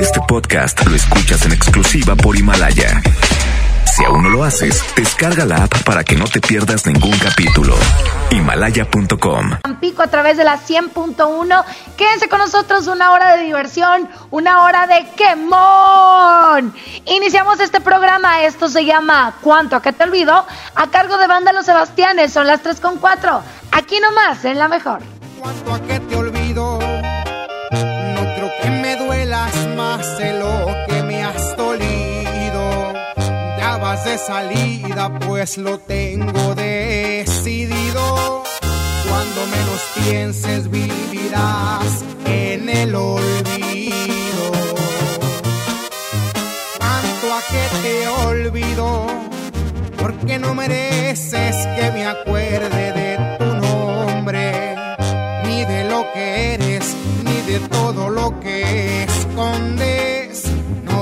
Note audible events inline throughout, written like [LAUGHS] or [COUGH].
Este podcast lo escuchas en exclusiva por Himalaya. Si aún no lo haces, descarga la app para que no te pierdas ningún capítulo. Himalaya.com. Tampico a través de la 100.1. Quédense con nosotros una hora de diversión, una hora de quemón. Iniciamos este programa. Esto se llama ¿Cuánto a qué te olvido? A cargo de Banda Los Sebastianes. Son las 3 con 4. Aquí nomás, en la mejor. ¿Cuánto a qué te olvido? Más de lo que me has dolido. Ya vas de salida, pues lo tengo decidido. Cuando menos pienses, vivirás en el olvido. ¿Cuánto a qué te olvido? Porque no mereces que me acuerde de tu nombre ni de lo que eres, ni de todo lo que escondes.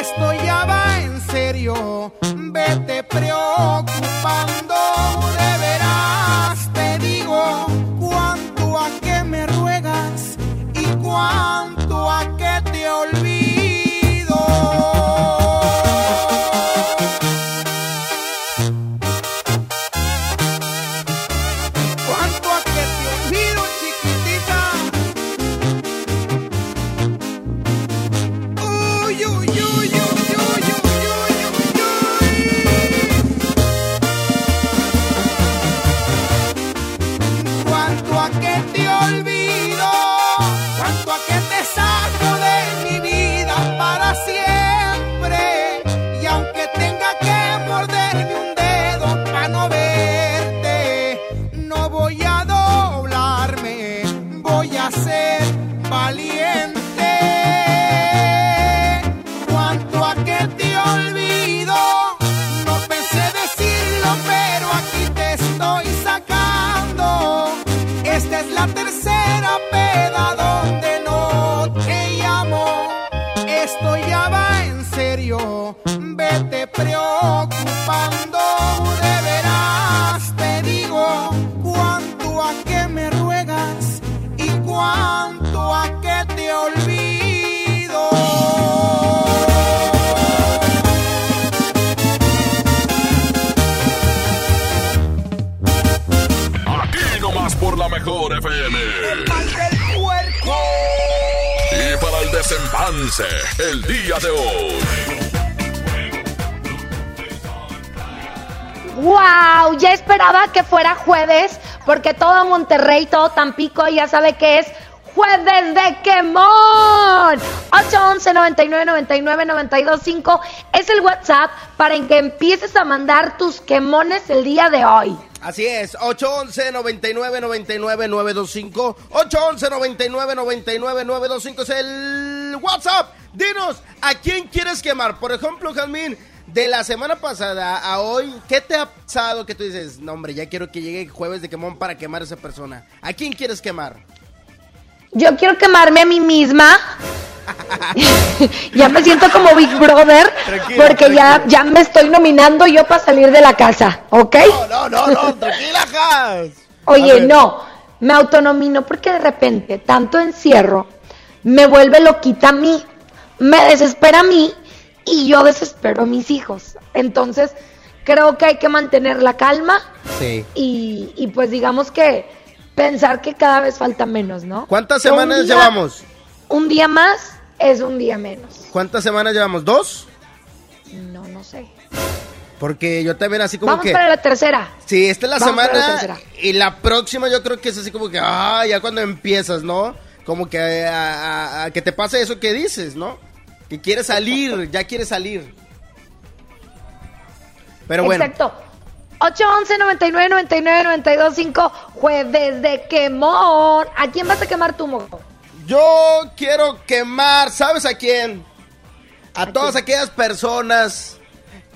Esto ya va en serio, vete preocupando. De. ¡Wow! Ya esperaba que fuera jueves, porque todo Monterrey, todo Tampico ya sabe que es jueves de quemón. 811 99 99 925 es el WhatsApp para que empieces a mandar tus quemones el día de hoy. Así es, 811 99 99 925 811 99 99 925 es el WhatsApp. Dinos, ¿a quién quieres quemar? Por ejemplo, Jazmín, de la semana pasada a hoy, ¿qué te ha pasado que tú dices, no hombre, ya quiero que llegue jueves de quemón para quemar a esa persona? ¿A quién quieres quemar? Yo quiero quemarme a mí misma. [LAUGHS] ya me siento como Big Brother Tranquila, porque ya, tranquila. ya me estoy nominando yo para salir de la casa, ¿ok? No, no, no, no, tranquila. A Oye, no, me autonomino porque de repente tanto encierro me vuelve loquita a mí, me desespera a mí y yo desespero a mis hijos. Entonces, creo que hay que mantener la calma Sí. y, y pues digamos que pensar que cada vez falta menos, ¿no? ¿Cuántas semanas día- llevamos? Un día más es un día menos. ¿Cuántas semanas llevamos? ¿Dos? No, no sé. Porque yo también así como Vamos que... para la tercera. Sí, esta es la Vamos semana y la próxima yo creo que es así como que, ah, ya cuando empiezas, ¿no? Como que a, a- a que te pase eso que dices, ¿no? Que quiere salir, ya quiere salir. Pero bueno. Exacto. 811 99 99 92 5 Jueves de quemón. ¿A quién vas a quemar tu mojo? Yo quiero quemar, ¿sabes a quién? A, todas aquellas personas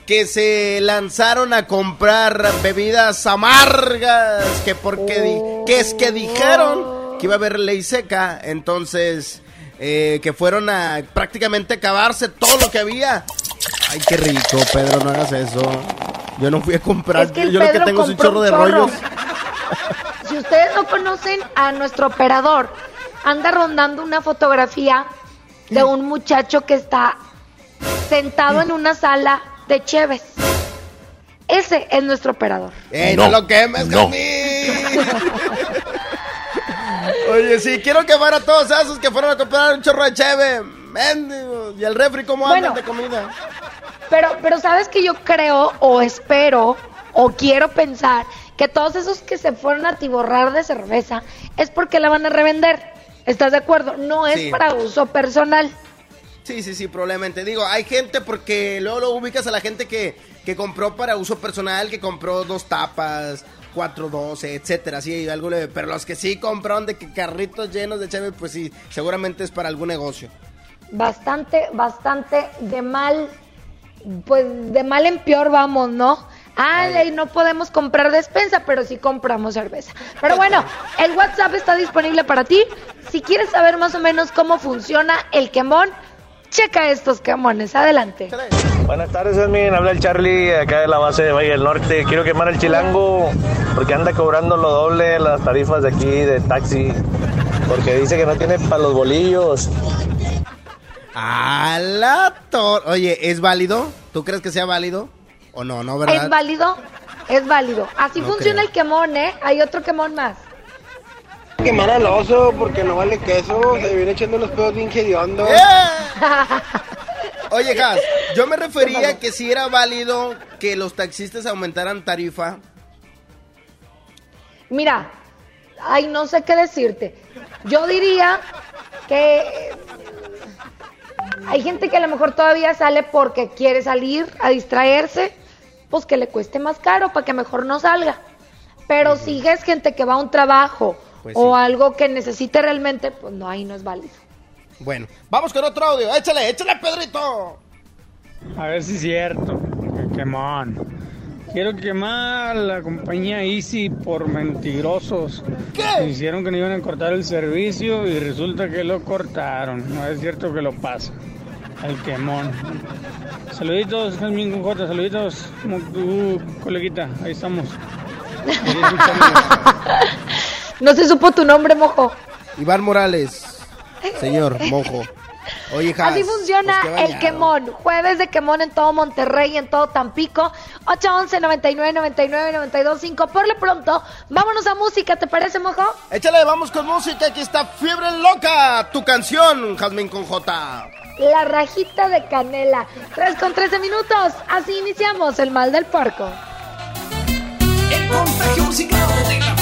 que se lanzaron a comprar bebidas amargas, que porque que es que dijeron que iba a haber ley seca, entonces eh, que fueron a prácticamente acabarse todo lo que había. Ay, qué rico, Pedro, no hagas eso. Yo no fui a comprar, Es que el yo lo que Pedro tengo es un chorro de rollos. [LAUGHS] Si ustedes no conocen a nuestro operador, anda rondando una fotografía de un muchacho que está sentado en una sala de Cheves. Ese es nuestro operador. ¡Ey, no, No, lo quemes, no. Oye, sí, quiero quemar a todos esos que fueron a comprar un chorro de cheve. Mendigos. ¿Y el refri cómo andan Bueno. de comida? Pero, pero sabes que yo creo o espero o quiero pensar que todos esos que se fueron a tiborrar de cerveza es porque la van a revender. ¿Estás de acuerdo? No es Sí. para uso personal. Sí, sí, sí, probablemente. Digo, hay gente porque luego lo ubicas a la gente que, que compró para uso personal, que compró dos tapas, cuatro doce, etcétera, sí, algo leve. Pero los que sí compraron de que carritos llenos de cheve, pues sí, seguramente es para algún negocio. Bastante, bastante de mal, pues de mal en peor vamos, ¿no? Ay, no podemos comprar despensa, pero sí compramos cerveza. Pero bueno, [LAUGHS] el WhatsApp está disponible para ti. Si quieres saber más o menos cómo funciona el quemón, checa estos quemones. Adelante. Buenas tardes, Edmin. Habla el Charlie acá de la base de Valle del Norte. Quiero quemar el chilango porque anda cobrando lo doble las tarifas de aquí de taxi. Porque dice que no tiene para los bolillos. A la tor- Oye, ¿es válido? ¿Tú crees que sea válido? ¿O no? ¿No, verdad? ¿Es válido? Es válido. Así No funciona creo. el quemón, ¿eh? Hay otro quemón más. Quemar al oso porque no vale queso, se viene echando los pedos bien hediondo. ¡Eh! [LAUGHS] Oye, Gas, yo me refería que si era válido que los taxistas aumentaran tarifa. Mira, ay, no sé qué decirte. Yo diría que hay gente que a lo mejor todavía sale porque quiere salir a distraerse, pues que le cueste más caro para que mejor no salga. Pero si es gente que va a un trabajo Pues o sí. algo que necesite realmente, pues no, ahí no es válido. Bueno, vamos con otro audio. Échale, échale, Pedrito. A ver si es cierto. Que quemón. Quiero quemar la compañía Easy por mentirosos. ¿Qué? Hicieron que no iban a cortar el servicio y resulta que lo cortaron. No es cierto que lo pasa. El quemón. Saluditos, Jasmine con J. Saluditos, como tu coleguita. Ahí estamos. Ahí. [LAUGHS] No se supo tu nombre, mojo. Iván Morales. [LAUGHS] Señor, mojo. Oye, Jas, Así funciona pues, el quemón. Jueves de quemón en todo Monterrey, en todo Tampico. 811 99 99 92 5. Por lo pronto, vámonos a música, ¿te parece, mojo? Échale, vamos con música. Aquí está Fiebre Loca, tu canción, Jazmín con J. La rajita de canela. 3 con 13 minutos. Así iniciamos el mal del puerco. El contagio musical de la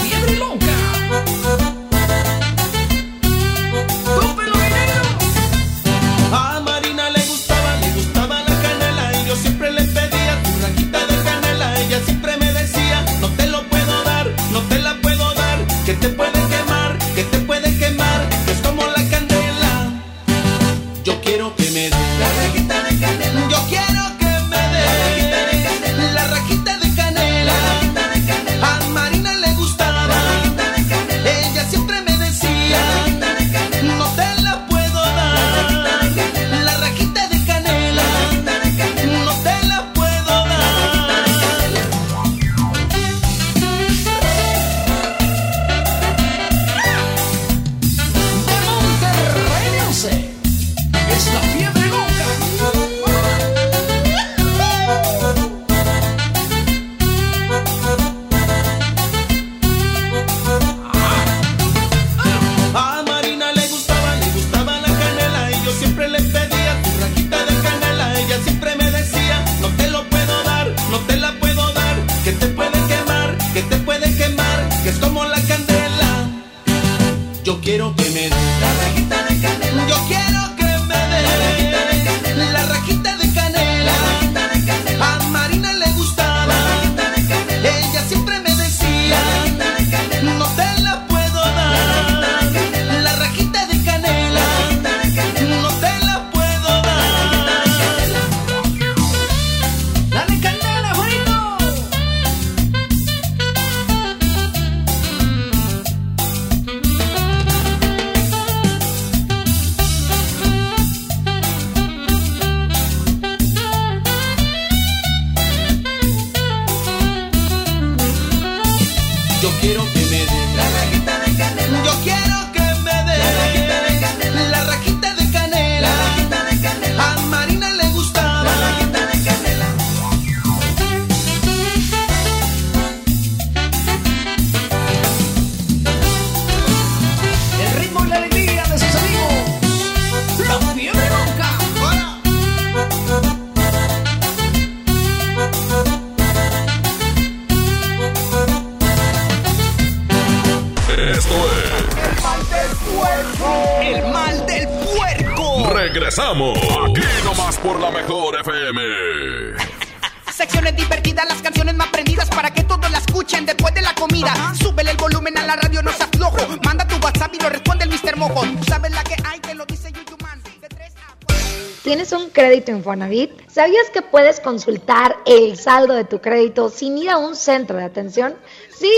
crédito Infonavit? ¿Sabías que puedes consultar el saldo de tu crédito sin ir a un centro de atención? Sí.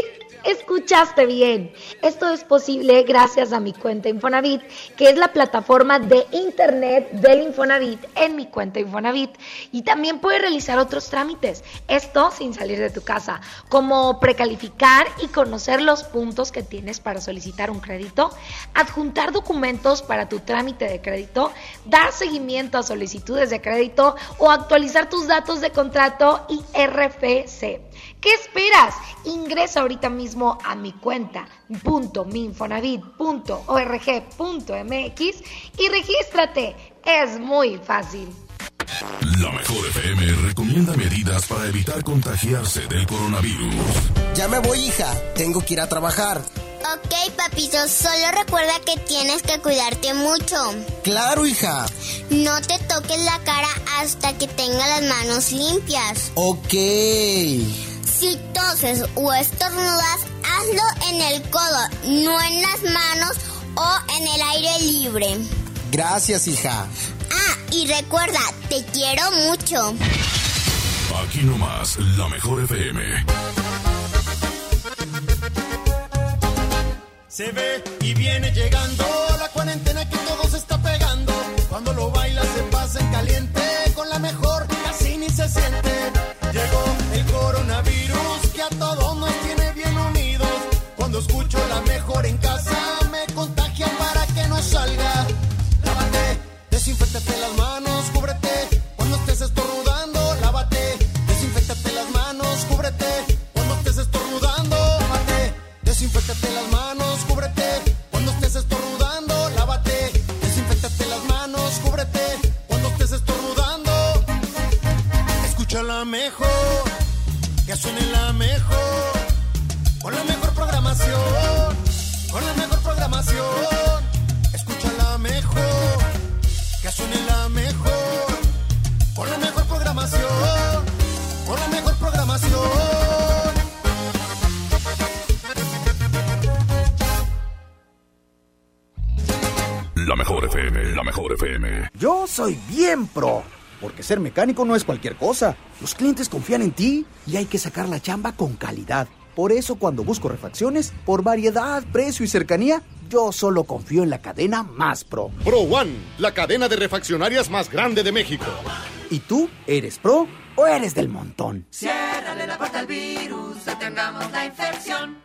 Escuchaste bien. Esto es posible gracias a mi cuenta Infonavit, que es la plataforma de internet del Infonavit en mi cuenta Infonavit. Y también puedes realizar otros trámites, esto sin salir de tu casa, como precalificar y conocer los puntos que tienes para solicitar un crédito, adjuntar documentos para tu trámite de crédito, dar seguimiento a solicitudes de crédito o actualizar tus datos de contrato y RFC. ¿Qué esperas? Ingresa ahorita mismo a mi cuenta .minfonavit.org.mx y regístrate. Es muy fácil. La mejor FM recomienda medidas para evitar contagiarse del coronavirus. Ya me voy, hija. Tengo que ir a trabajar. Ok, papito, solo recuerda que tienes que cuidarte mucho. Claro, hija. No te toques la cara hasta que tengas las manos limpias. Ok. Si toses o estornudas, hazlo en el codo, no en las manos o en el aire libre. Gracias, hija. Ah, y recuerda, te quiero mucho. Aquí nomás, la mejor FM. Se ve y viene llegando la cuarentena que todo se está pegando. Cuando lo baila se pasa en caliente, con la mejor casi ni se siente. Llegó escucho la mejor en casa Yo soy bien pro, porque ser mecánico no es cualquier cosa. Los clientes confían en ti y hay que sacar la chamba con calidad. Por eso cuando busco refacciones, por variedad, precio y cercanía, yo solo confío en la cadena más pro. Pro One, la cadena de refaccionarias más grande de México. ¿Y tú eres pro o eres del montón? Ciérrale la puerta al virus, detengamos la infección.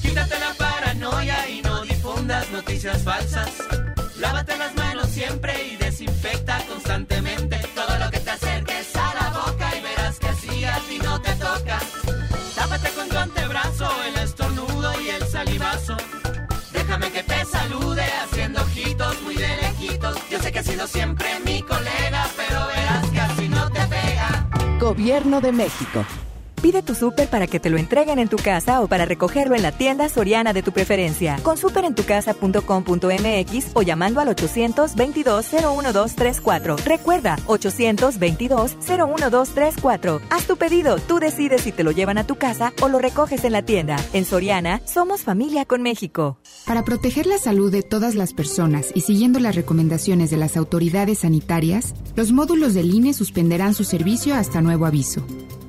Quítate la paranoia y no difundas noticias falsas. Lávate las manos siempre y desinfecta constantemente todo lo que te acerques a la boca y verás que así a ti no te toca. Tápate con tu antebrazo el estornudo y el salivazo. Déjame que te salude haciendo ojitos muy de lejitos. Yo sé que has sido siempre mi colega, pero verás que así no te pega. Gobierno de México. Pide tu súper para que te lo entreguen en tu casa o para recogerlo en la tienda soriana de tu preferencia. Con superentucasa.com.mx o llamando al 822-01234. Recuerda, 822-01234. Haz tu pedido, tú decides si te lo llevan a tu casa o lo recoges en la tienda. En Soriana, somos familia con México. Para proteger la salud de todas las personas y siguiendo las recomendaciones de las autoridades sanitarias, los módulos del INE suspenderán su servicio hasta nuevo aviso.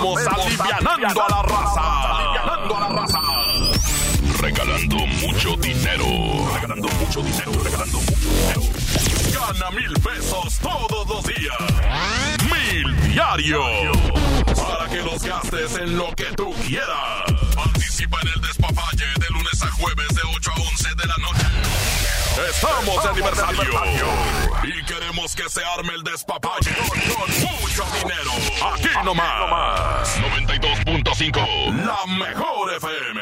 Lo hacemos alivianando a la raza. Alivianando a la raza. Regalando mucho dinero. Regalando mucho dinero. Regalando mucho dinero. Gana mil pesos todos los días. Mil diario. Para que los gastes en lo que tú quieras. Participa en el Despapalle de lunes a jueves de 8 a 11 de la noche. Estamos de aniversario. Y queremos que se arme el despapalle con, con mucho dinero. Aquí nomás. 92.5. La mejor FM.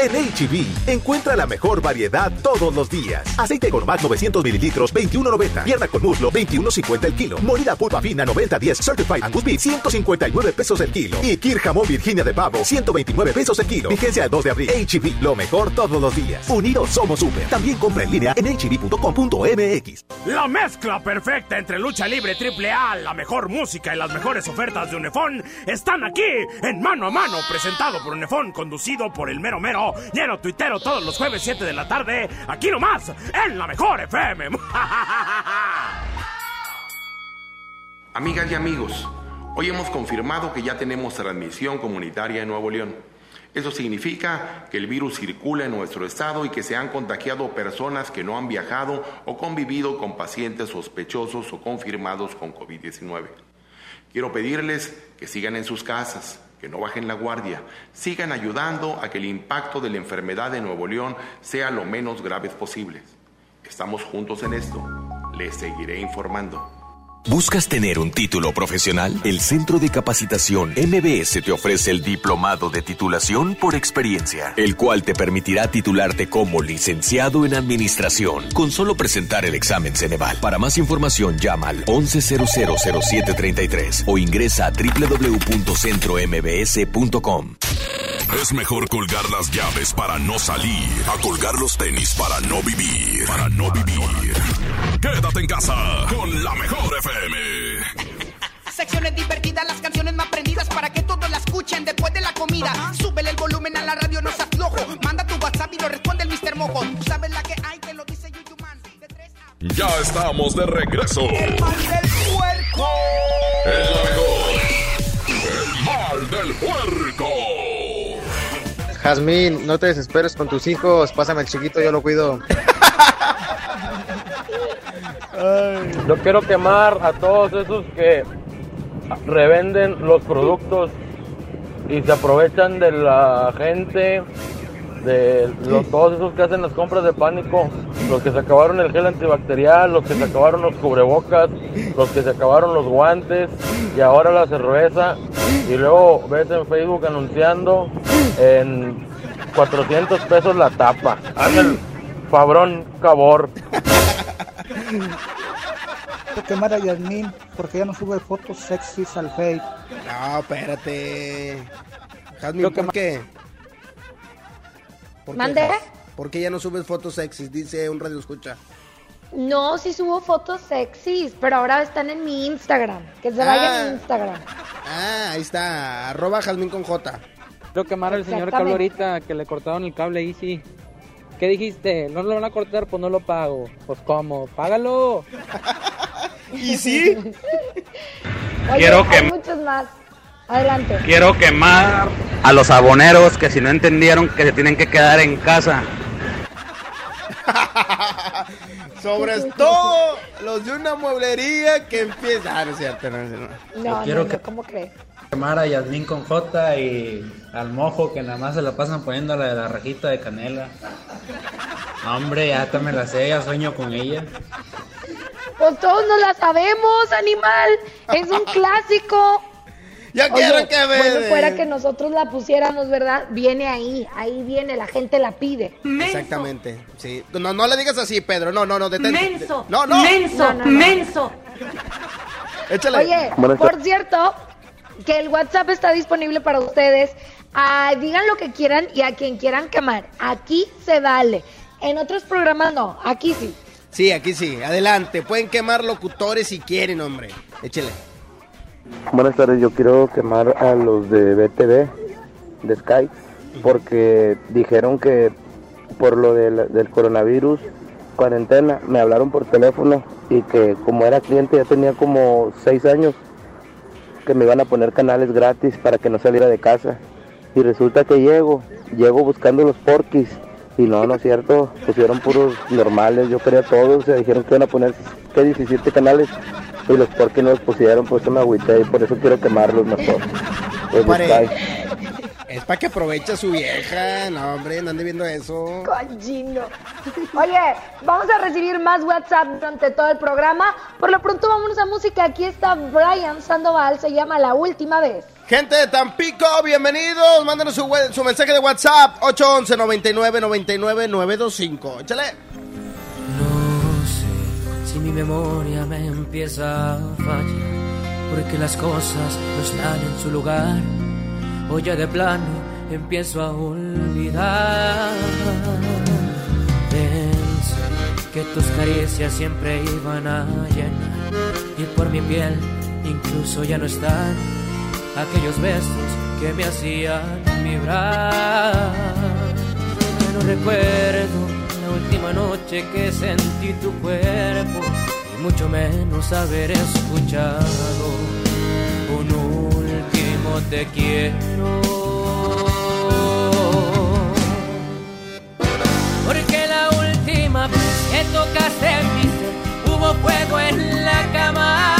En HB, encuentra la mejor variedad todos los días. Aceite Gourmet 900 mililitros, 21.90. Pierna con muslo, 21.50 el kilo. Molida pulpa fina, 90.10. Certified Angus Beef, 159 pesos el kilo. Y Kir Jamón Virginia de Pavo, 129 pesos el kilo. Vigencia el 2 de abril. HB, lo mejor todos los días. Unidos somos super. También compra en línea en hb.com.mx. La mezcla perfecta entre lucha libre triple A, la mejor música y las mejores ofertas de Unefón están aquí en Mano a Mano, presentado por Unefón, conducido por el mero mero, lleno tuitero todos los jueves 7 de la tarde, aquí nomás, en la mejor FM. [LAUGHS] Amigas y amigos, hoy hemos confirmado que ya tenemos transmisión comunitaria en Nuevo León. Eso significa que el virus circula en nuestro estado y que se han contagiado personas que no han viajado o convivido con pacientes sospechosos o confirmados con COVID-19. Quiero pedirles que sigan en sus casas, que no bajen la guardia, sigan ayudando a que el impacto de la enfermedad de Nuevo León sea lo menos grave posible. Estamos juntos en esto. Les seguiré informando. ¿Buscas tener un título profesional? El Centro de Capacitación MBS te ofrece el Diplomado de Titulación por Experiencia, el cual te permitirá titularte como licenciado en Administración con solo presentar el examen Ceneval. Para más información llama al 11000733 o ingresa a www.centrombs.com. Es mejor colgar las llaves para no salir, a colgar los tenis para no vivir, para no vivir. Quédate en casa con la mejor FM. Secciones divertidas, las canciones más prendidas para que todos la escuchen después de la comida. Súbele el volumen a la radio, no se aflojo. Manda tu WhatsApp y lo responde el Mr. Mojo. Tú sabes la que hay, te lo dice YouTube Man. Ya estamos de regreso. El mal del puerco. Es la mejor. El mal del puerco. Jazmín, no te desesperes con tus hijos. Pásame el chiquito, yo lo cuido. [LAUGHS] Yo quiero quemar a todos esos que revenden los productos y se aprovechan de la gente, de los, todos esos que hacen las compras de pánico, los que se acabaron el gel antibacterial, los que se acabaron los cubrebocas, los que se acabaron los guantes y ahora la cerveza y luego ves en Facebook anunciando en 400 pesos la tapa. Hazme el [LAUGHS] fabrón cabor. [LAUGHS] Quiero quemar a Yasmín porque ya no sube fotos sexys al Face. No, espérate. Creo que ¿por qué? ¿Por qué, ¿Mande? Jaz? ¿Por qué ya no subes fotos sexys? Dice un radio escucha. No, sí subo fotos sexys, pero ahora están en mi Instagram. Que se vayan a Ah. mi Instagram. Ah, ahí está. Arroba Jazmín con J. Quiero quemar al señor que habló ahorita que le cortaron el cable Easy. ¿Qué dijiste? ¿No lo van a cortar? Pues no lo pago. Pues ¿cómo? ¡Págalo! [LAUGHS] ¿Y sí? [LAUGHS] Oye, Quiero hay que- muchos más. Adelante. Quiero quemar a los aboneros que si no entendieron que se tienen que quedar en casa. [LAUGHS] Sobre todo los de una mueblería que empieza. Ah, no es cierto, no, no. No, quiero no, que- no, ¿cómo crees? Quemar a Yasmín con J y al mojo que nada más se la pasan poniendo la de la rajita de canela. Hombre, ya hasta me la sé, ya sueño con ella. Pues todos no la sabemos, animal. Es un [LAUGHS] clásico. Ya Oye, quiero que me Bueno, fuera que nosotros la pusiéramos, ¿verdad? Viene ahí, ahí viene, la gente la pide. Exactamente, sí. No, no le digas así, Pedro. No, no, no, detente. Menso, No, no. menso, No, no, no. menso. Échale. Oye, por cierto, que el WhatsApp está disponible para ustedes. Ah, digan lo que quieran y a quien quieran quemar. Aquí se vale. En otros programas no, aquí sí. Sí, aquí sí. Adelante. Pueden quemar locutores si quieren, hombre. Échale. Buenas tardes, yo quiero quemar a los de BTV, de Sky, porque dijeron que por lo del, del coronavirus cuarentena me hablaron por teléfono y que como era cliente ya tenía como seis años que me iban a poner canales gratis para que no saliera de casa. Y resulta que llego, llego buscando los porquis y no, no es cierto, pusieron puros normales, yo quería todos, se dijeron que iban a poner que 17 canales y los porquis no los pusieron, por eso me agüité y por eso quiero quemarlos mejor. Pues. Es para que aproveche a su vieja. No, hombre, no ande viendo eso. Cochino. Oye, vamos a recibir más WhatsApp durante todo el programa. Por lo pronto, vámonos a música. Aquí está Brian Sandoval. Se llama La Última Vez. Gente de Tampico, bienvenidos. Mándanos su, mensaje de WhatsApp 811 99 99 925. Échale. Si mi memoria me empieza a fallar, porque las cosas no están en su lugar, o ya de plano empiezo a olvidar. Pensé que tus caricias siempre iban a llenar, y por mi piel incluso ya no están aquellos besos que me hacían vibrar. Ya no recuerdo la última noche que sentí tu cuerpo y mucho menos haber escuchado último te quiero. Porque la última vez que tocaste mi ser hubo fuego en la cama.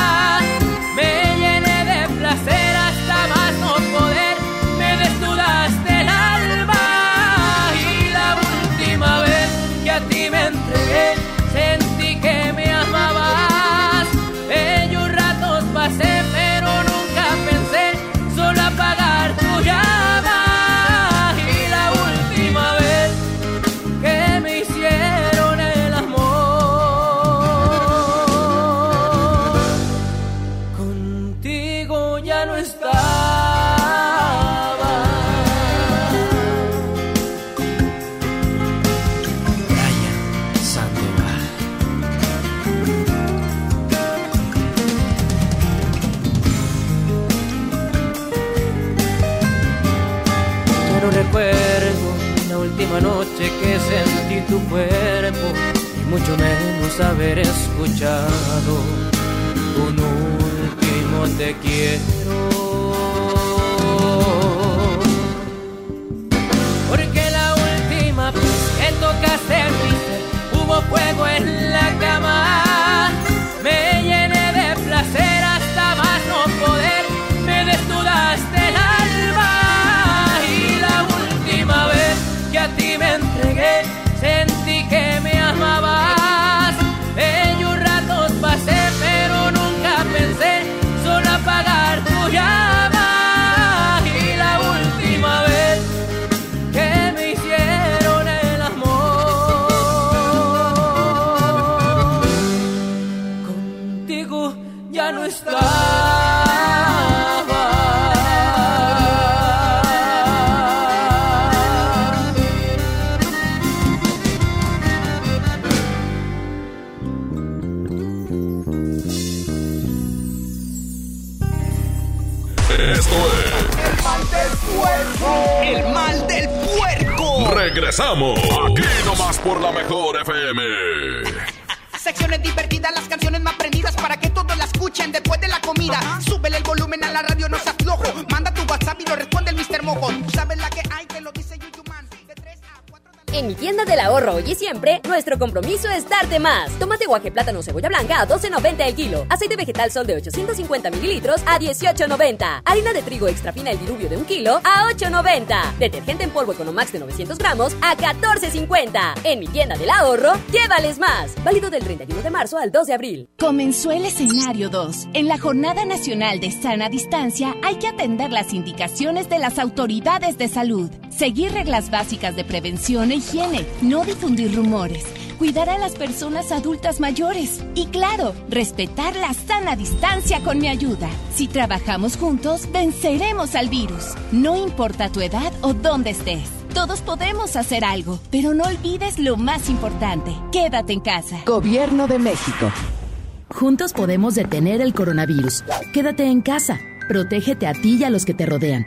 Secciones divertidas, las canciones más prendidas para que todos la escuchen después de la comida. Súbele el volumen a la radio, no se aflojo. Manda tu WhatsApp y lo responde mi tienda del ahorro hoy y siempre, nuestro compromiso es darte más. Tomate guaje, plátano, cebolla blanca a 12.90 el kilo. Aceite vegetal sol de 850 mililitros a 18.90. Harina de trigo extra fina el diluvio de un kilo a 8.90. Detergente en polvo Economax de 900 gramos a 14.50. En mi tienda del ahorro, llévales más. Válido del 31 de marzo al 2 de abril. Comenzó el escenario 2. En la Jornada Nacional de Sana Distancia hay que atender las indicaciones de las autoridades de salud, seguir reglas básicas de prevención e higiene, no difundir rumores, cuidar a las personas adultas mayores y claro, respetar la sana distancia con mi ayuda. Si trabajamos juntos, venceremos al virus. No importa tu edad o dónde estés. Todos podemos hacer algo, pero no olvides lo más importante. Quédate en casa. Gobierno de México. Juntos podemos detener el coronavirus. Quédate en casa. Protégete a ti y a los que te rodean.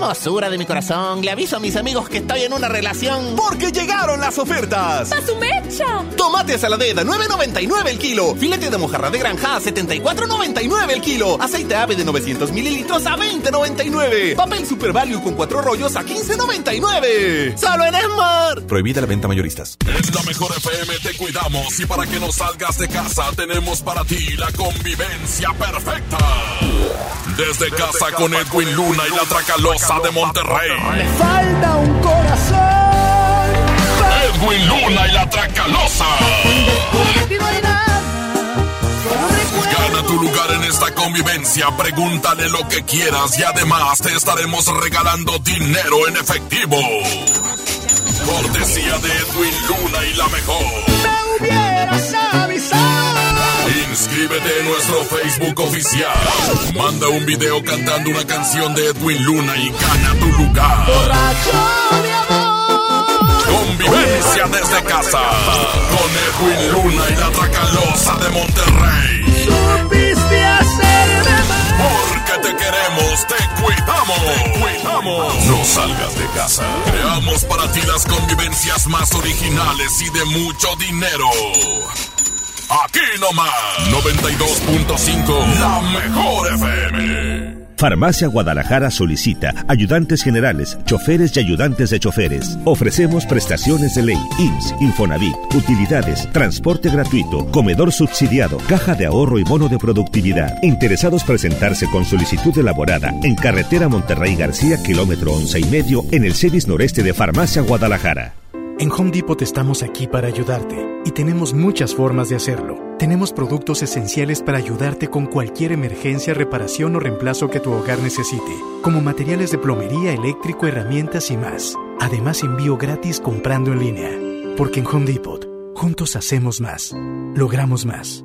Hermosura de mi corazón, le aviso a mis amigos que estoy en una relación. Porque llegaron las ofertas. ¡A su mecha! Tomate saladera, 9.99 el kilo. Filete de mojarra de granja, a 74.99 el kilo. Aceite ave de 900 mililitros a 20.99. Papel Super Value con cuatro rollos a 15.99. ¡Solo en Esmar! Prohibida la venta mayoristas. En la mejor FM te cuidamos y para que no salgas de casa tenemos para ti la convivencia perfecta. Desde casa con Edwin Luna y la Tracalosa de Monterrey. Me falta un corazón. Edwin Luna y la Tracalosa. Gana tu lugar en esta convivencia, pregúntale lo que quieras y además te estaremos regalando dinero en efectivo. Cortesía de Edwin Luna y la mejor. Me avisado. Inscríbete en nuestro Facebook oficial. Manda un video cantando una canción de Edwin Luna y gana tu lugar. Borracho amor. Convivencia desde casa. Con Edwin Luna y la Tracalosa de Monterrey. Supiste hacerme Porque te queremos, te cuidamos. Te cuidamos. No salgas de casa. Creamos para ti las convivencias más originales y de mucho dinero. Aquí nomás, 92.5, la mejor FM. Farmacia Guadalajara solicita ayudantes generales, choferes y ayudantes de choferes. Ofrecemos prestaciones de ley, IMSS, Infonavit, utilidades, transporte gratuito, comedor subsidiado, caja de ahorro y bono de productividad. Interesados presentarse con solicitud elaborada en carretera Monterrey García, kilómetro once y medio, en el CEDIS noreste de Farmacia Guadalajara. En Home Depot estamos aquí para ayudarte y tenemos muchas formas de hacerlo. Tenemos productos esenciales para ayudarte con cualquier emergencia, reparación o reemplazo que tu hogar necesite, como materiales de plomería, eléctrico, herramientas y más. Además, envío gratis comprando en línea. Porque en Home Depot, juntos hacemos más, logramos más.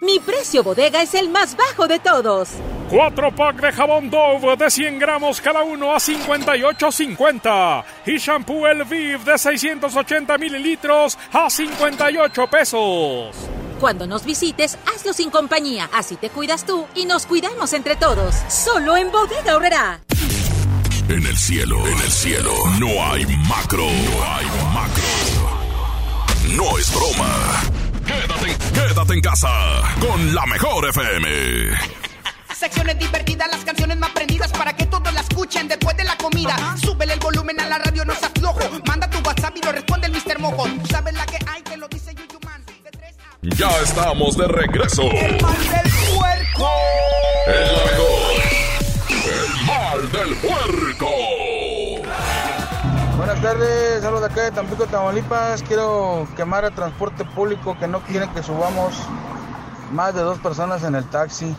Mi precio bodega es el más bajo de todos. Cuatro pack de jabón Dove de 100 gramos cada uno a 58.50. Y shampoo El Viv de 680 mililitros a 58 pesos. Cuando nos visites, hazlo sin compañía. Así te cuidas tú y nos cuidamos entre todos. Solo en Bodega Horrera. En el cielo, en el cielo, no hay macro, no hay macro. No es broma. Quédate, quédate en casa con la mejor FM. Secciones divertidas, las canciones más prendidas para que todos la escuchen después de la comida. Súbele el volumen a la radio, no se aflojo. Manda tu WhatsApp y lo responde el Mr. Mojo. Tú sabes la que hay, que lo dice Yuyu Man. Ya estamos de regreso. El mal del puerco. El la mejor. El mal del puerco. Buenas tardes, saludos de acá de Tampico, Tamaulipas. Quiero quemar el transporte público que no quieren que subamos más de dos personas en el taxi.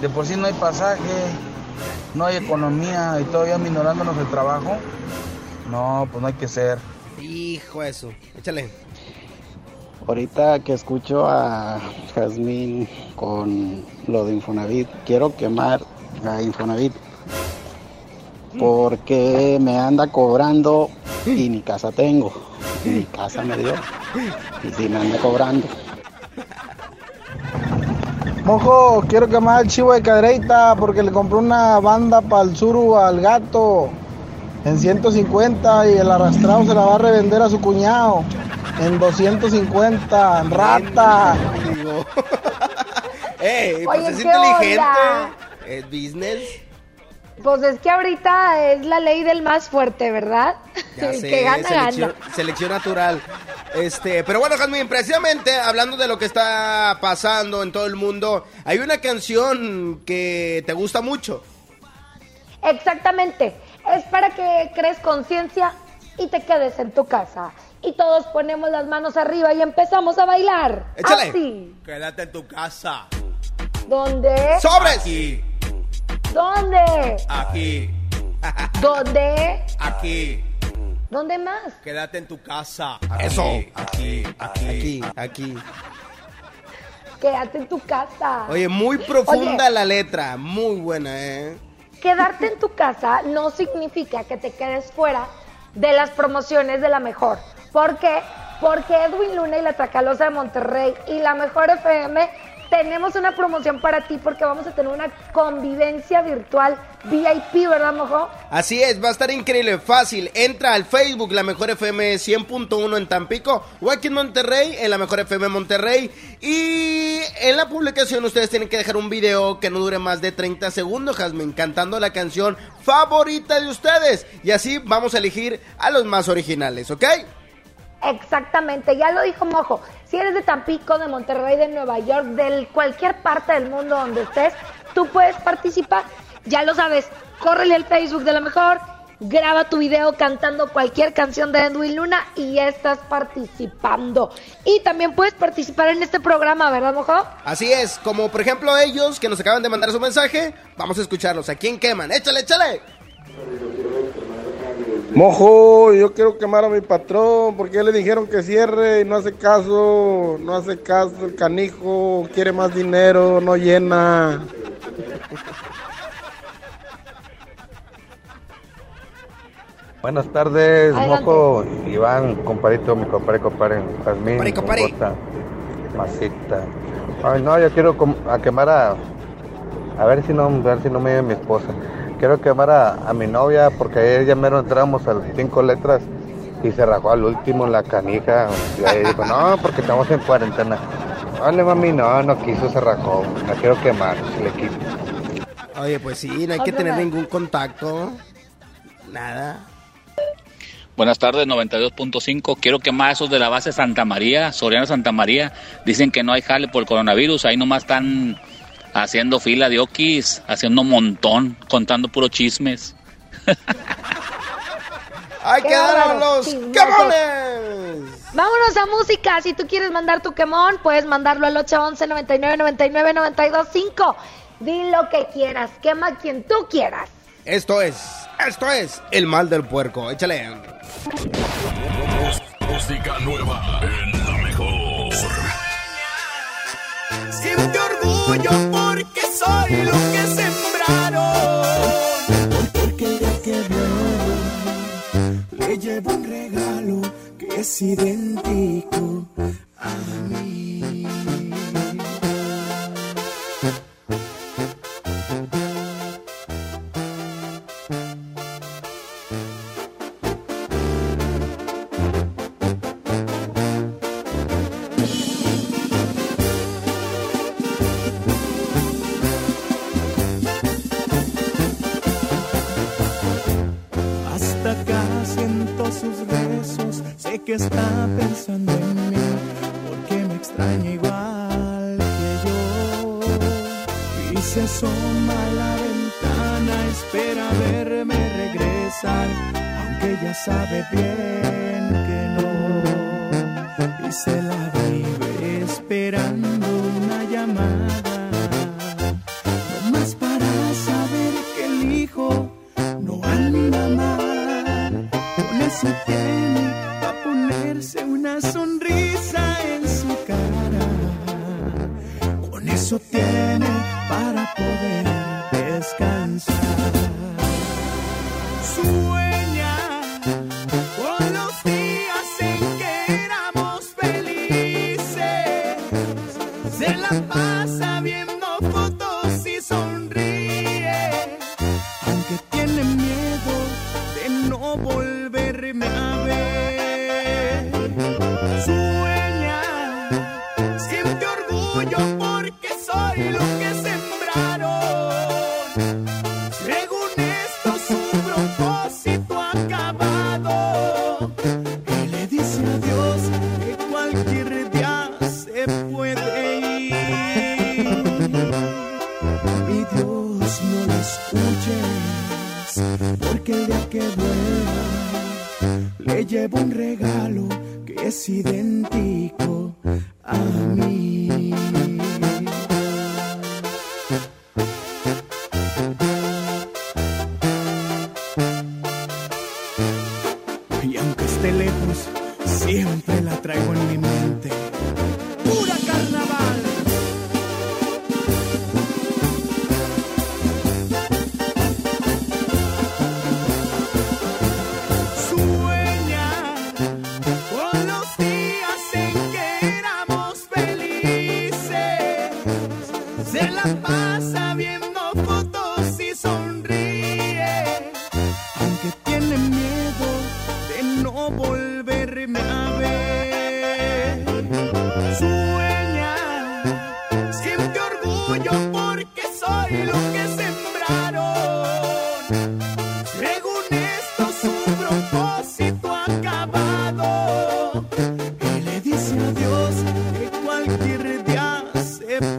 De por sí no hay pasaje, no hay economía y todavía minorándonos el trabajo. No, pues no hay que ser. Hijo eso, échale. Ahorita que escucho a Jazmín con lo de Infonavit, quiero quemar a Infonavit porque me anda cobrando y ni casa tengo, ni casa me dio y sí me anda cobrando. Mojo, quiero quemar al chivo de cadreita porque le compré una banda para el suru al gato en 150 y el arrastrado se la va a revender a su cuñado en 250. ¡Rata! ¡Ey! Pues Oye, es ¿qué inteligente. onda? Es business. Pues es que ahorita es la ley del más fuerte, ¿verdad? Ya El sé, que gana, selección, gana. selección natural. Este, pero bueno, Jazmín, precisamente hablando de lo que está pasando en todo el mundo, hay una canción que te gusta mucho. Exactamente. Es para que crees conciencia y te quedes en tu casa. Y todos ponemos las manos arriba y empezamos a bailar. Échale. Así. Quédate en tu casa. ¿Dónde? ¡Sobres! Aquí. ¿Dónde? Aquí. [LAUGHS] ¿Dónde? Aquí. ¿Dónde más? Quédate en tu casa. Eso. Aquí, aquí, aquí, aquí. Quédate en tu casa. Oye, muy profunda Oye. la letra. Muy buena, ¿eh? Quedarte en tu casa no significa que te quedes fuera de las promociones de la mejor. ¿Por qué? Porque Edwin Luna y la Tracalosa de Monterrey y la mejor FM tenemos una promoción para ti porque vamos a tener una convivencia virtual VIP, ¿verdad, mojo? Así es, va a estar increíble, fácil. Entra al Facebook, la mejor FM 100.1 en Tampico, o aquí en Monterrey, en la mejor FM Monterrey. Y en la publicación ustedes tienen que dejar un video que no dure más de 30 segundos, Jasmine, cantando la canción favorita de ustedes. Y así vamos a elegir a los más originales, ¿ok? Exactamente, ya lo dijo Mojo. Si eres de Tampico, de Monterrey, de Nueva York, de cualquier parte del mundo donde estés, tú puedes participar. Ya lo sabes, córrele al Facebook de la mejor, graba tu video cantando cualquier canción de Edwin Luna y ya estás participando. Y también puedes participar en este programa, ¿verdad, Mojo? Así es, como por ejemplo ellos que nos acaban de mandar su mensaje, vamos a escucharlos. ¿A quién queman? Échale, échale. Mojo, yo quiero quemar a mi patrón porque ya le dijeron que cierre y no hace caso, no hace caso el canijo, quiere más dinero, no llena. Buenas tardes, Adelante. Mojo, Iván, comparito, mi compadre, compadre, Jazmín. Bota, Masita. Ay, no, yo quiero a quemar a, a ver si no, a ver si no me viene mi esposa. Quiero quemar a, a mi novia porque ayer ya mero entramos a las cinco letras y se rajó al último la canija. Y ahí dijo, no, porque estamos en cuarentena. Vale, mami, no, no quiso, se rajó. La quiero quemar, le quito. Oye, pues sí, no hay que tener ningún contacto. Nada. Buenas tardes, 92.5. Quiero quemar esos de la base Santa María, Soriano Santa María. Dicen que no hay jale por el coronavirus. Ahí nomás están haciendo fila de okis, haciendo un montón, contando puros chismes. [LAUGHS] ¡Hay que Qué dar a los quemones! Vámonos a música. Si tú quieres mandar tu quemón, puedes mandarlo al 811 99 99 925. Di lo que quieras, quema a quien tú quieras. Esto es, esto es el mal del puerco. Échale. Música nueva en la mejor. Orgullo porque soy lo que sembraron. Porque el que veo, le llevo un regalo que es idéntico a mí. Está pensando en mí, porque me extraña igual que yo. Y se asoma a la ventana, espera verme regresar, aunque ya sabe bien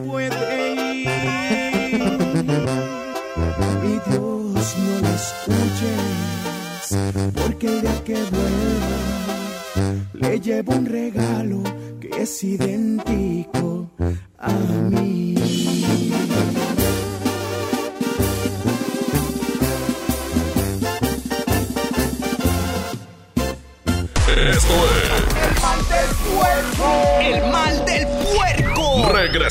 puede ir. Mi Dios no lo escuches, porque el día que vuelva le llevo un regalo que es idéntico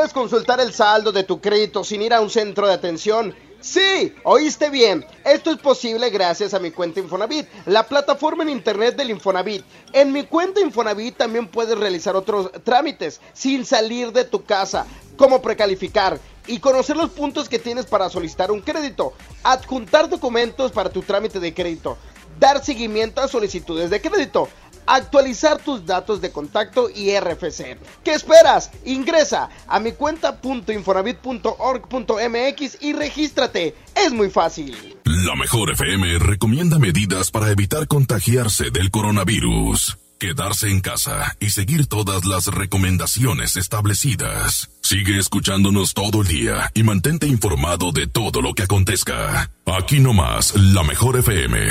¿Sabías que puedes consultar el saldo de tu crédito sin ir a un centro de atención? Sí, oíste bien. Esto es posible gracias a mi cuenta Infonavit, la plataforma en internet del Infonavit. En mi cuenta Infonavit también puedes realizar otros trámites sin salir de tu casa, como precalificar y conocer los puntos que tienes para solicitar un crédito, adjuntar documentos para tu trámite de crédito, dar seguimiento a solicitudes de crédito, actualizar tus datos de contacto y RFC. ¿Qué esperas? Ingresa a mi cuenta.infonavit.org.mx y regístrate. Es muy fácil. La mejor FM recomienda medidas para evitar contagiarse del coronavirus. Quedarse en casa y seguir todas las recomendaciones establecidas. Sigue escuchándonos todo el día y mantente informado de todo lo que acontezca. Aquí nomás, la mejor FM.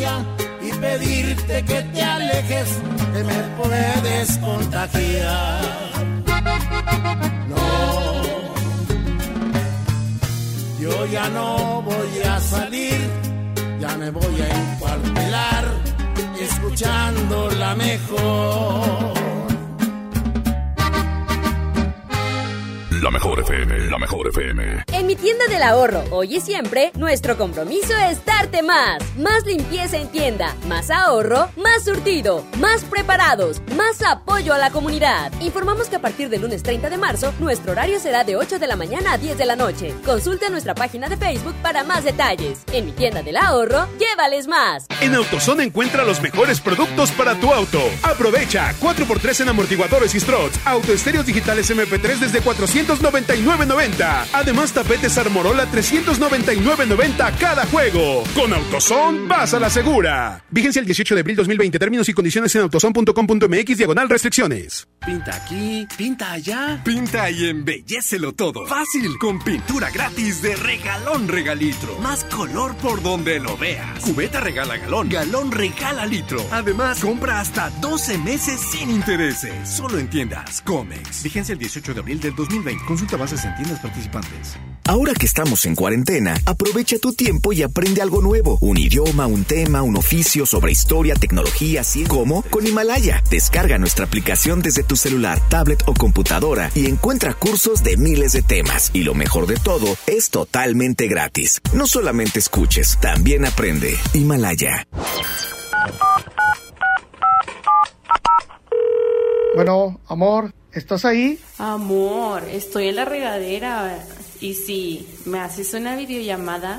Y pedirte que te alejes, que me puedes contagiar. No, yo ya no voy a salir, ya me voy a encuartelar, escuchando la mejor. La mejor FM, la mejor FM. En mi tienda del ahorro, hoy y siempre, nuestro compromiso es darte más. Más limpieza en tienda, más ahorro, más surtido, más preparados, más apoyo a la comunidad. Informamos que a partir del lunes 30 de marzo, nuestro horario será de 8 de la mañana a 10 de la noche. Consulta nuestra página de Facebook para más detalles. En mi tienda del ahorro, llévales más. En AutoZone encuentra los mejores productos para tu auto. Aprovecha 4x3 en amortiguadores y struts, autoestéreos digitales MP3 desde 499.90. Además, tapetes Armorola 399.90 cada juego. Con AutoZone vas a la segura. Vigencia el 18 de abril 2020. Términos y condiciones en autozone.com.mx diagonal restricciones. Pinta aquí, pinta allá. Pinta y embellecelo todo. Fácil, con pintura gratis de regalón regalitro. Más color por donde lo veas. Cubeta regala galón, galón regala litro. Además, compra hasta 12 meses sin intereses. Solo en tiendas Comex. Vigencia el 18 de abril del 2020. Consulta bases en tiendas participantes. Ahora que estamos en cuarentena, aprovecha tu tiempo y aprende algo nuevo. Un idioma, un tema, un oficio sobre historia, tecnología, así como con Himalaya. Descarga nuestra aplicación desde tu celular, tablet o computadora y encuentra cursos de miles de temas. Y lo mejor de todo, es totalmente gratis. No solamente escuches, también aprende. Himalaya. Bueno, amor, ¿estás ahí? Amor, estoy en la regadera. Y si me haces una videollamada.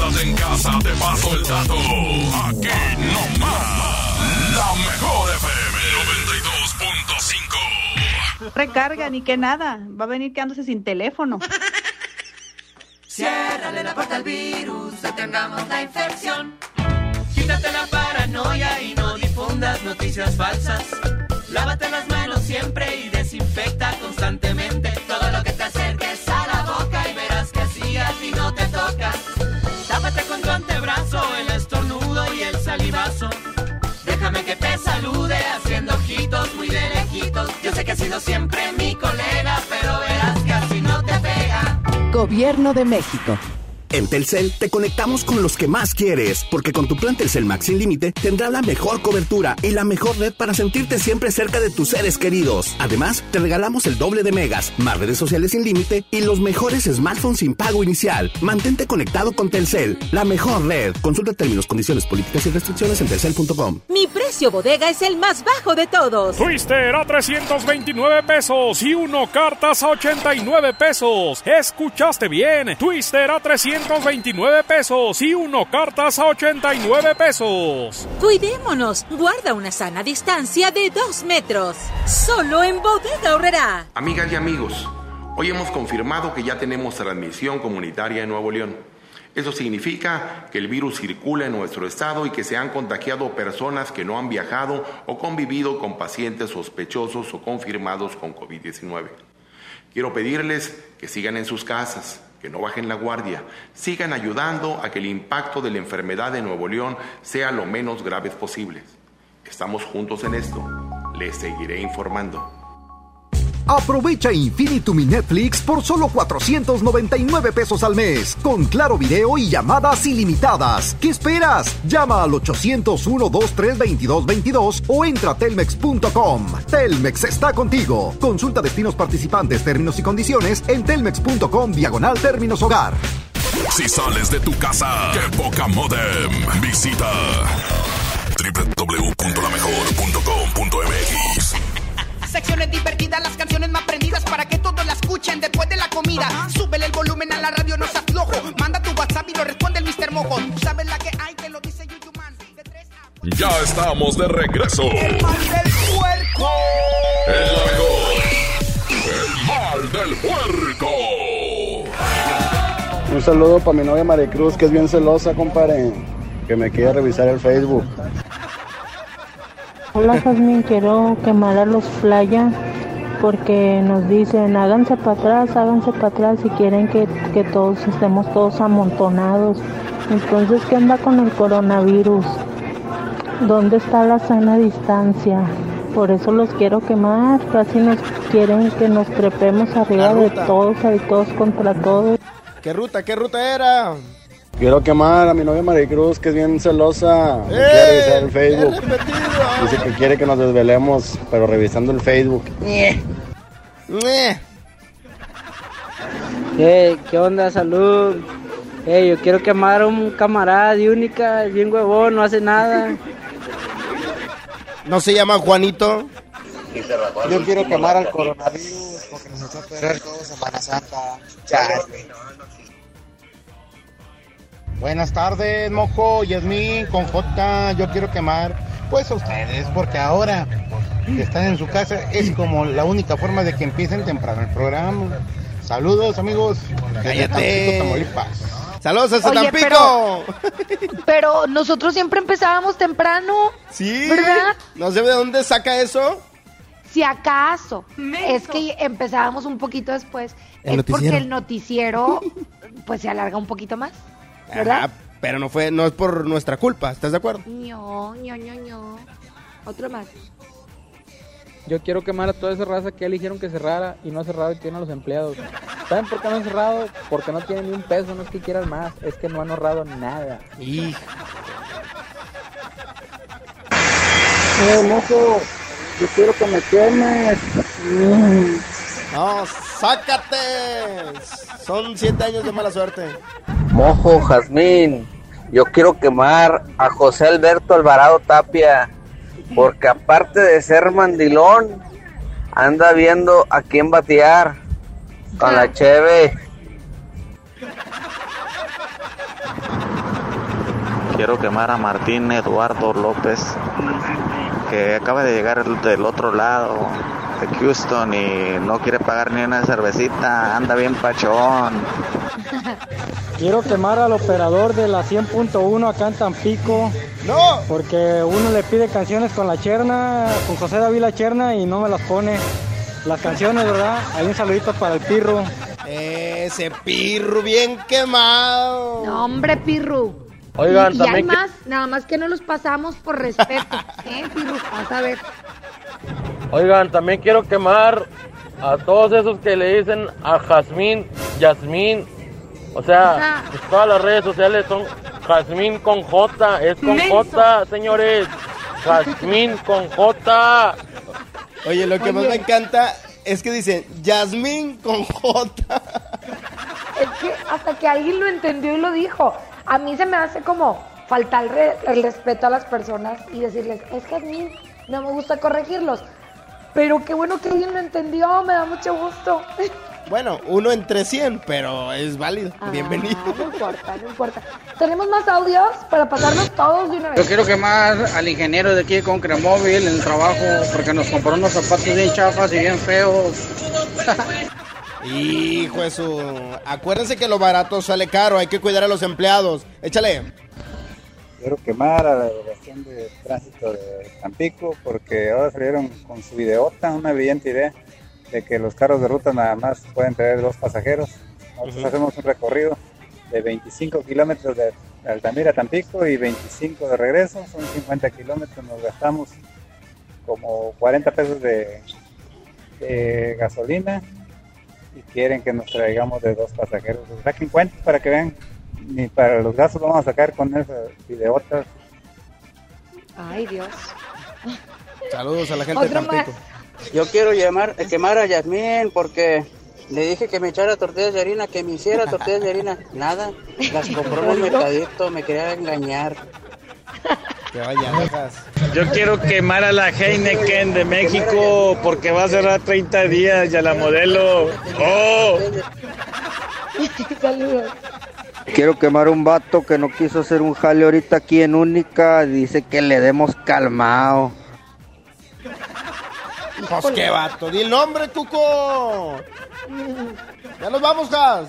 Quédate en casa, te paso el dato. Aquí no más. La mejor FM 92.5. Recarga, ni que nada. Va a venir quedándose sin teléfono. [LAUGHS] Ciérrale la puerta al virus, detengamos la infección. Quítate la paranoia y no difundas noticias falsas. Lávate las manos siempre y desinfecta constantemente todo lo que te acerques a la boca y verás que así a ti no te toca. Con tu antebrazo, el estornudo y el salivazo. Déjame que te salude haciendo ojitos muy de lejitos. Yo sé que has sido siempre mi colega, pero verás que así no te pega. Gobierno de México. En Telcel te conectamos con los que más quieres, porque con tu plan Telcel Max sin límite tendrás la mejor cobertura y la mejor red para sentirte siempre cerca de tus seres queridos. Además, te regalamos el doble de megas, más redes sociales sin límite y los mejores smartphones sin pago inicial. Mantente conectado con Telcel, la mejor red. Consulta términos, condiciones, políticas y restricciones en telcel.com. Mi precio bodega es el más bajo de todos. Twister a 329 pesos y uno cartas a 89 pesos. Escuchaste bien. Twister a 329 pesos y uno cartas a 89 pesos. Cuidémonos. Guarda una sana distancia de dos metros. Solo en bodega horrera. Amigas y amigos, hoy hemos confirmado que ya tenemos transmisión comunitaria en Nuevo León. Eso significa que el virus circula en nuestro estado y que se han contagiado personas que no han viajado o convivido con pacientes sospechosos o confirmados con COVID-19. Quiero pedirles que sigan en sus casas, que no bajen la guardia, sigan ayudando a que el impacto de la enfermedad de Nuevo León sea lo menos grave posible. Estamos juntos en esto. Les seguiré informando. Aprovecha Infinitum y Netflix por solo 499 pesos al mes, con claro video y llamadas ilimitadas. ¿Qué esperas? Llama al 801-232-2222 o entra a telmex.com. Telmex está contigo. Consulta destinos participantes, términos y condiciones en telmex.com diagonal términos hogar. Si sales de tu casa, qué poca modem. Visita www.lamejor.com.mx. Secciones divertidas, las canciones más prendidas para que todos la escuchen después de la comida. Súbele el volumen a la radio, no seas flojo. Manda tu WhatsApp y lo responde el Mr. Mojo. Sabes la que hay, que lo dice Yuyuman. Ya estamos de regreso. El mal del puerco. El mejor. El mal del puerco. Un saludo para mi novia Maricruz, que es bien celosa, compadre. Que me quiere revisar el Facebook. Hola Jasmine, quiero quemar a los playa porque nos dicen háganse para atrás, háganse para atrás si quieren que, que todos estemos todos amontonados. Entonces, ¿qué anda con el coronavirus? ¿Dónde está la sana distancia? Por eso los quiero quemar, casi nos quieren que nos trepemos arriba de todos, ahí todos contra todos. ¿Qué ruta? ¿Qué ruta era? Quiero quemar a mi novia Maricruz, que es bien celosa. Me ¡Eh! quiere revisar el Facebook. Dice que quiere que nos desvelemos, pero revisando el Facebook. Eh. Hey, ¿qué onda? Salud. Hey, yo quiero quemar a un camarada de única, bien huevón, no hace nada. ¿No se llama Juanito? Yo quiero quemar al coronavirus porque nos echó a perder todo Semana Santa. Chale. Buenas tardes, Mojo, Yasmín, con J. Yo quiero quemar, pues a ustedes, porque ahora que están en su casa es como la única forma de que empiecen temprano el programa. Saludos, amigos. Tamaulipas. Saludos hasta Oye, Tampico. Pero nosotros siempre empezábamos temprano. Sí. ¿Verdad? No sé de dónde saca eso. Si acaso es que empezábamos un poquito después, El es porque noticiero. el noticiero pues se alarga un poquito más, ¿verdad? Ajá, pero no fue, no es por nuestra culpa, ¿estás de acuerdo? ño, ño, ño, ño. Otro más. Yo quiero quemar a toda esa raza que eligieron que cerrara y no ha cerrado y tiene a los empleados. ¿Saben por qué no han cerrado? Porque no tienen ni un peso, no es que quieran más, es que no han ahorrado nada. Hijo. Eh, mojo, yo quiero que me quemes. Mm. No, sácate. Son siete años de mala suerte. Mojo, Jazmín, yo quiero quemar a José Alberto Alvarado Tapia, porque aparte de ser mandilón, anda viendo a quién batear con la cheve. Quiero quemar a Martín Eduardo López, que acaba de llegar del otro lado de Houston y no quiere pagar ni una cervecita, anda bien pachón. Quiero quemar al operador de la 100.1 acá en Tampico. No. Porque uno le pide canciones con la Cherna, con José David la Cherna y no me las pone. Las canciones, ¿verdad? Hay un saludito para el pirro. Ese pirro bien quemado. No, hombre, Pirru. Oigan, y, y hay también que- más, nada más que no los pasamos por respeto. [LAUGHS] ¿Eh, Pirru? Vas a ver. Oigan, también quiero quemar a todos esos que le dicen a Jazmín, Yasmín. O sea, pues todas las redes sociales son Jazmín con J, es con Menso. J, señores. Jazmín con J. Oye, lo que más me encanta es que dicen Yasmín con J. Es que hasta que alguien lo entendió y lo dijo. A mí se me hace como faltar el, re- el respeto a las personas y decirles, es que a mí no me gusta corregirlos. Pero qué bueno que alguien lo entendió, me da mucho gusto. [LAUGHS] Bueno, uno entre 100, pero es válido. Bienvenido. Ah, no importa, no importa. ¿Tenemos más audios para pasarnos todos de una Yo vez? quiero quemar al ingeniero de aquí de Concremóvil en el trabajo porque nos compró unos zapatos bien chafas y bien feos. [LAUGHS] Hijo de su. Acuérdense que lo barato sale caro, hay que cuidar a los empleados. Échale. Quiero quemar a la delegación de tránsito de Tampico porque ahora salieron con su videota, una brillante idea de que los carros de ruta nada más pueden tener dos pasajeros. Nosotros hacemos un recorrido de 25 kilómetros de Altamira a Tampico y 25 de regreso, son 50 kilómetros, nos gastamos como 40 pesos de, de gasolina y quieren que nos traigamos de dos pasajeros. Saquen cuentas para que vean. Ni para los gastos vamos a sacar con esas videotas. Ay, Dios. Saludos a la gente de más. Tampico. Yo quiero llamar, eh, quemar a Yasmín porque le dije que me echara tortillas de harina, que me hiciera tortillas de harina. Nada, las compró en el [LAUGHS] mercadito, me quería engañar. Que vaya, dejas. Yo quiero quemar a la Heineken de México porque va a cerrar 30 días y a la modelo. ¡Oh! Saludos. Quiero quemar un vato que no quiso hacer un jale ahorita aquí en Única. Dice que le demos calmado. Pues qué vato. Di el nombre, Cuco. Ya nos vamos, Gas.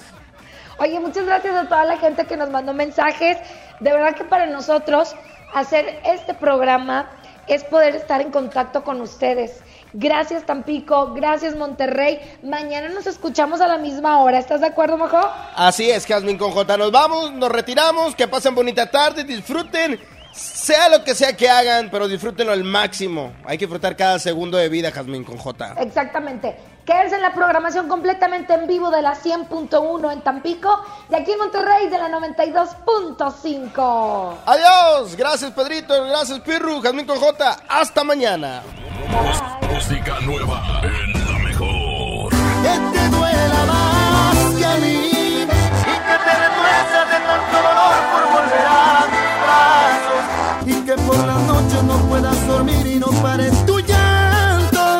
Oye, muchas gracias a toda la gente que nos mandó mensajes. De verdad que para nosotros hacer este programa es poder estar en contacto con ustedes. Gracias Tampico, gracias Monterrey. Mañana nos escuchamos a la misma hora. ¿Estás de acuerdo, Mojo? Así es, Jasmine con J. Nos vamos, nos retiramos, que pasen bonita tarde, disfruten, sea lo que sea que hagan, pero disfrútenlo al máximo. Hay que disfrutar cada segundo de vida, Jasmine con J. Exactamente. Quédense en la programación completamente en vivo de la 100.1 en Tampico y aquí en Monterrey de la 92.5. Adiós, gracias Pedrito, gracias Pirru, Jasmine con J. Hasta mañana. Música nueva en la mejor. que te duela más que a mí y que te de tanto dolor por volver a que por las noches no puedas dormir y no pares tu llanto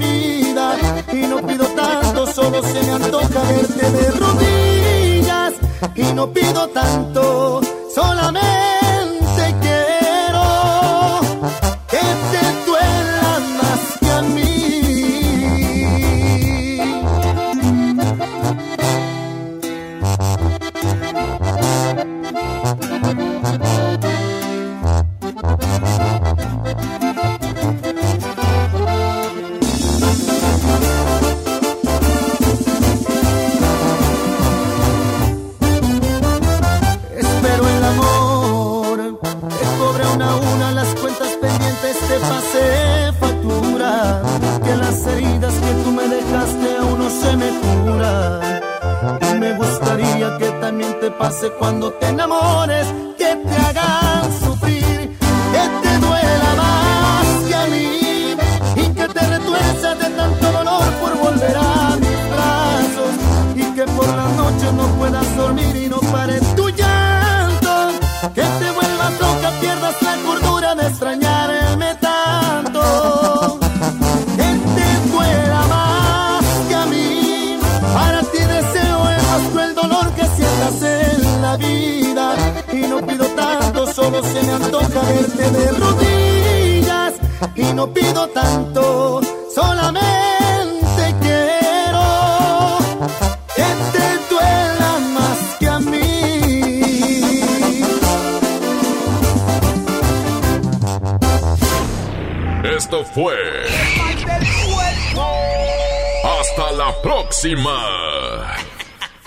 Y no pido tanto, solo se me antoja verte de rodillas. Y no pido tanto, solamente quiero que te duela más que a mí.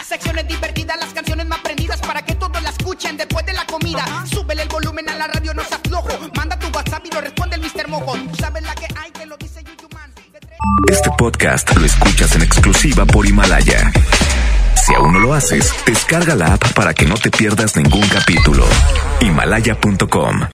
Secciones divertidas, las canciones más prendidas para que todos la escuchen después de la comida. Súbele el volumen a la radio, no seas flojo. Manda tu WhatsApp y lo responde el Mr. Mojo. Tú sabes la que hay, te lo dice YouTube Man. Este podcast lo escuchas en exclusiva por Himalaya. Si aún no lo haces, descarga la app para que no te pierdas ningún capítulo. Himalaya.com